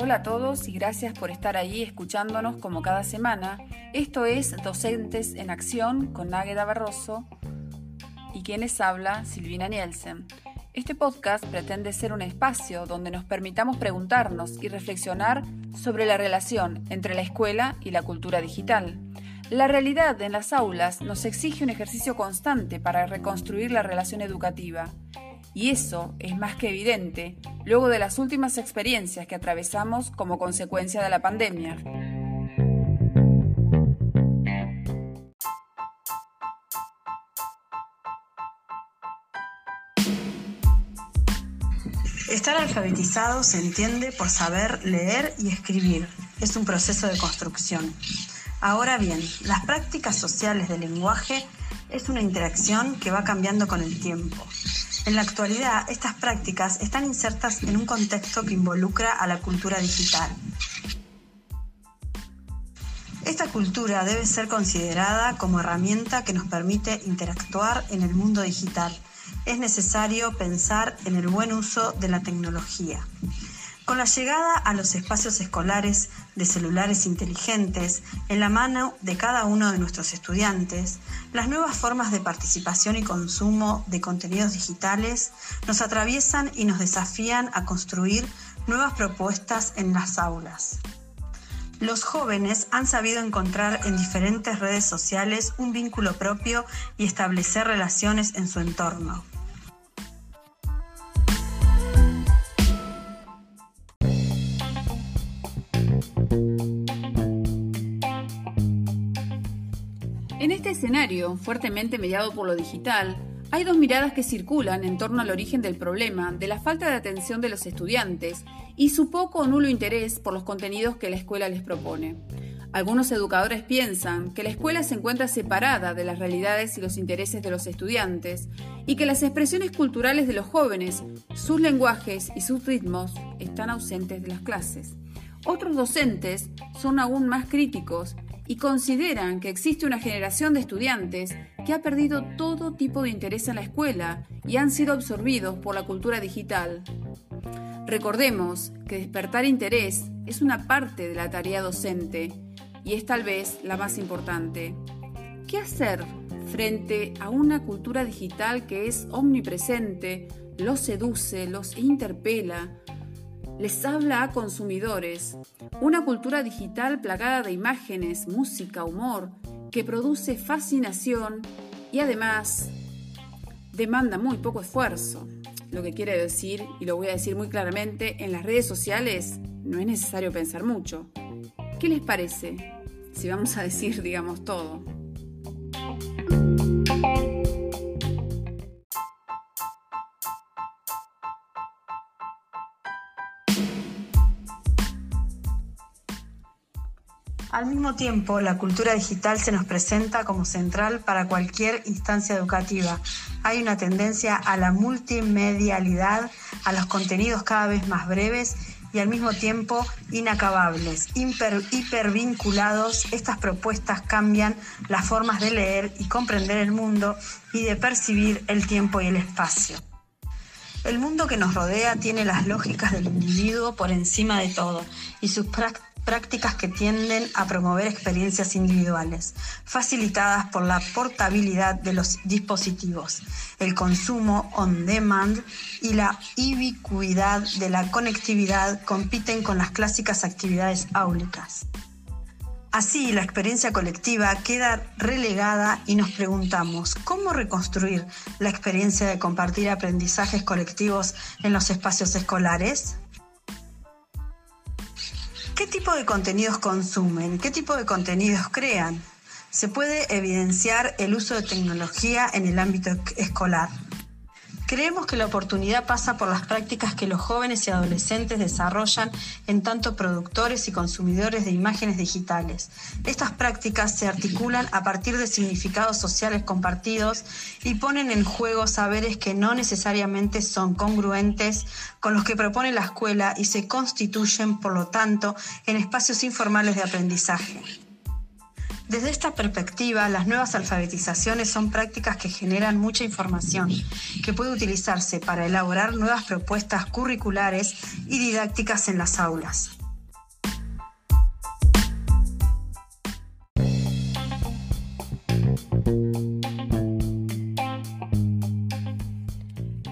Hola a todos y gracias por estar ahí escuchándonos como cada semana. Esto es Docentes en Acción con Águeda Barroso y quien les habla, Silvina Nielsen. Este podcast pretende ser un espacio donde nos permitamos preguntarnos y reflexionar sobre la relación entre la escuela y la cultura digital. La realidad en las aulas nos exige un ejercicio constante para reconstruir la relación educativa. Y eso es más que evidente luego de las últimas experiencias que atravesamos como consecuencia de la pandemia. Estar alfabetizado se entiende por saber leer y escribir. Es un proceso de construcción. Ahora bien, las prácticas sociales del lenguaje es una interacción que va cambiando con el tiempo. En la actualidad, estas prácticas están insertas en un contexto que involucra a la cultura digital. Esta cultura debe ser considerada como herramienta que nos permite interactuar en el mundo digital. Es necesario pensar en el buen uso de la tecnología. Con la llegada a los espacios escolares de celulares inteligentes en la mano de cada uno de nuestros estudiantes, las nuevas formas de participación y consumo de contenidos digitales nos atraviesan y nos desafían a construir nuevas propuestas en las aulas. Los jóvenes han sabido encontrar en diferentes redes sociales un vínculo propio y establecer relaciones en su entorno. Este escenario, fuertemente mediado por lo digital, hay dos miradas que circulan en torno al origen del problema de la falta de atención de los estudiantes y su poco o nulo interés por los contenidos que la escuela les propone. Algunos educadores piensan que la escuela se encuentra separada de las realidades y los intereses de los estudiantes y que las expresiones culturales de los jóvenes, sus lenguajes y sus ritmos están ausentes de las clases. Otros docentes son aún más críticos y consideran que existe una generación de estudiantes que ha perdido todo tipo de interés en la escuela y han sido absorbidos por la cultura digital. Recordemos que despertar interés es una parte de la tarea docente y es tal vez la más importante. ¿Qué hacer frente a una cultura digital que es omnipresente, los seduce, los interpela, les habla a consumidores. Una cultura digital plagada de imágenes, música, humor, que produce fascinación y además demanda muy poco esfuerzo. Lo que quiere decir, y lo voy a decir muy claramente, en las redes sociales no es necesario pensar mucho. ¿Qué les parece? Si vamos a decir, digamos, todo. Al mismo tiempo, la cultura digital se nos presenta como central para cualquier instancia educativa. Hay una tendencia a la multimedialidad, a los contenidos cada vez más breves y al mismo tiempo inacabables, hiper, hipervinculados. Estas propuestas cambian las formas de leer y comprender el mundo y de percibir el tiempo y el espacio. El mundo que nos rodea tiene las lógicas del individuo por encima de todo y sus prácticas que tienden a promover experiencias individuales, facilitadas por la portabilidad de los dispositivos, el consumo on demand y la ubicuidad de la conectividad compiten con las clásicas actividades áulicas. Así, la experiencia colectiva queda relegada y nos preguntamos, ¿cómo reconstruir la experiencia de compartir aprendizajes colectivos en los espacios escolares? ¿Qué tipo de contenidos consumen? ¿Qué tipo de contenidos crean? Se puede evidenciar el uso de tecnología en el ámbito escolar. Creemos que la oportunidad pasa por las prácticas que los jóvenes y adolescentes desarrollan en tanto productores y consumidores de imágenes digitales. Estas prácticas se articulan a partir de significados sociales compartidos y ponen en juego saberes que no necesariamente son congruentes con los que propone la escuela y se constituyen, por lo tanto, en espacios informales de aprendizaje. Desde esta perspectiva, las nuevas alfabetizaciones son prácticas que generan mucha información, que puede utilizarse para elaborar nuevas propuestas curriculares y didácticas en las aulas.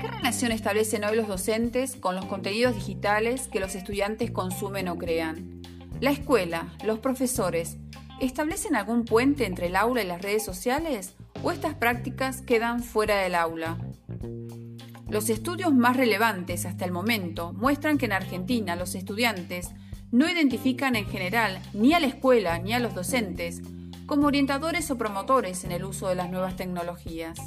¿Qué relación establecen hoy los docentes con los contenidos digitales que los estudiantes consumen o crean? La escuela, los profesores, ¿Establecen algún puente entre el aula y las redes sociales o estas prácticas quedan fuera del aula? Los estudios más relevantes hasta el momento muestran que en Argentina los estudiantes no identifican en general ni a la escuela ni a los docentes como orientadores o promotores en el uso de las nuevas tecnologías.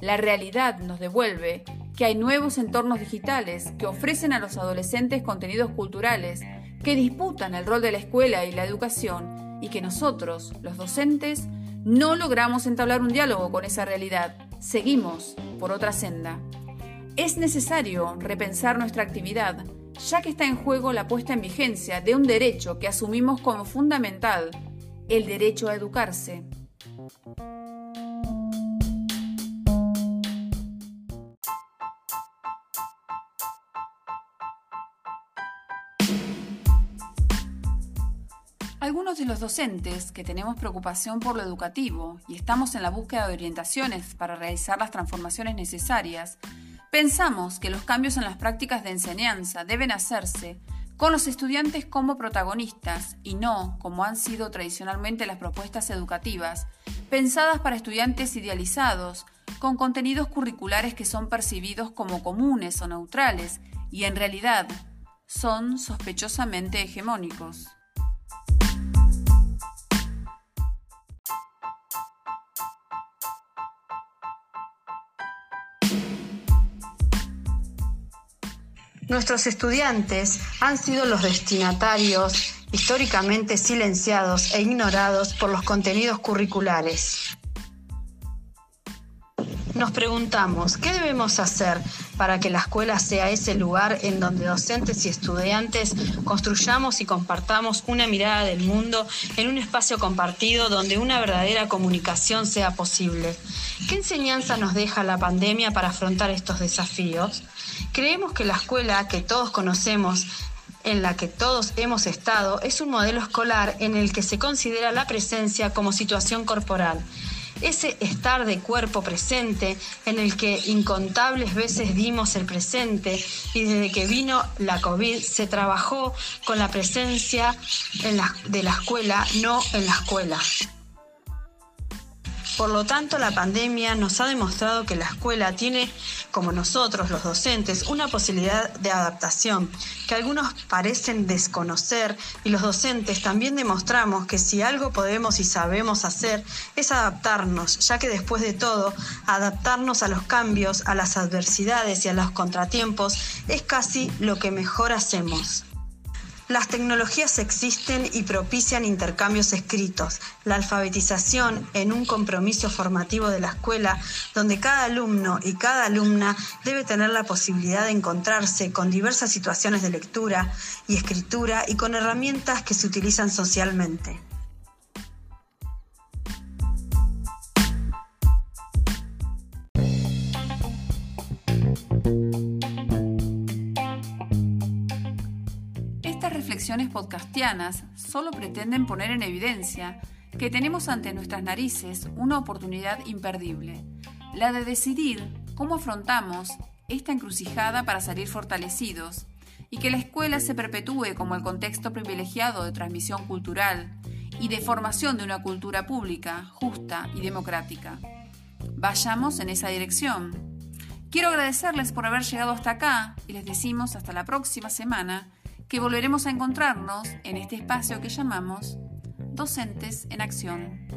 La realidad nos devuelve que hay nuevos entornos digitales que ofrecen a los adolescentes contenidos culturales que disputan el rol de la escuela y la educación y que nosotros, los docentes, no logramos entablar un diálogo con esa realidad. Seguimos por otra senda. Es necesario repensar nuestra actividad, ya que está en juego la puesta en vigencia de un derecho que asumimos como fundamental, el derecho a educarse. Algunos de los docentes que tenemos preocupación por lo educativo y estamos en la búsqueda de orientaciones para realizar las transformaciones necesarias, pensamos que los cambios en las prácticas de enseñanza deben hacerse con los estudiantes como protagonistas y no como han sido tradicionalmente las propuestas educativas, pensadas para estudiantes idealizados, con contenidos curriculares que son percibidos como comunes o neutrales y en realidad son sospechosamente hegemónicos. Nuestros estudiantes han sido los destinatarios históricamente silenciados e ignorados por los contenidos curriculares. Nos preguntamos, ¿qué debemos hacer para que la escuela sea ese lugar en donde docentes y estudiantes construyamos y compartamos una mirada del mundo en un espacio compartido donde una verdadera comunicación sea posible? ¿Qué enseñanza nos deja la pandemia para afrontar estos desafíos? Creemos que la escuela que todos conocemos en la que todos hemos estado es un modelo escolar en el que se considera la presencia como situación corporal. Ese estar de cuerpo presente en el que incontables veces dimos el presente y desde que vino la COVID se trabajó con la presencia de la escuela, no en la escuela. Por lo tanto, la pandemia nos ha demostrado que la escuela tiene, como nosotros, los docentes, una posibilidad de adaptación que algunos parecen desconocer y los docentes también demostramos que si algo podemos y sabemos hacer es adaptarnos, ya que después de todo, adaptarnos a los cambios, a las adversidades y a los contratiempos es casi lo que mejor hacemos. Las tecnologías existen y propician intercambios escritos, la alfabetización en un compromiso formativo de la escuela donde cada alumno y cada alumna debe tener la posibilidad de encontrarse con diversas situaciones de lectura y escritura y con herramientas que se utilizan socialmente. Podcastianas solo pretenden poner en evidencia que tenemos ante nuestras narices una oportunidad imperdible, la de decidir cómo afrontamos esta encrucijada para salir fortalecidos y que la escuela se perpetúe como el contexto privilegiado de transmisión cultural y de formación de una cultura pública, justa y democrática. Vayamos en esa dirección. Quiero agradecerles por haber llegado hasta acá y les decimos hasta la próxima semana que volveremos a encontrarnos en este espacio que llamamos Docentes en Acción.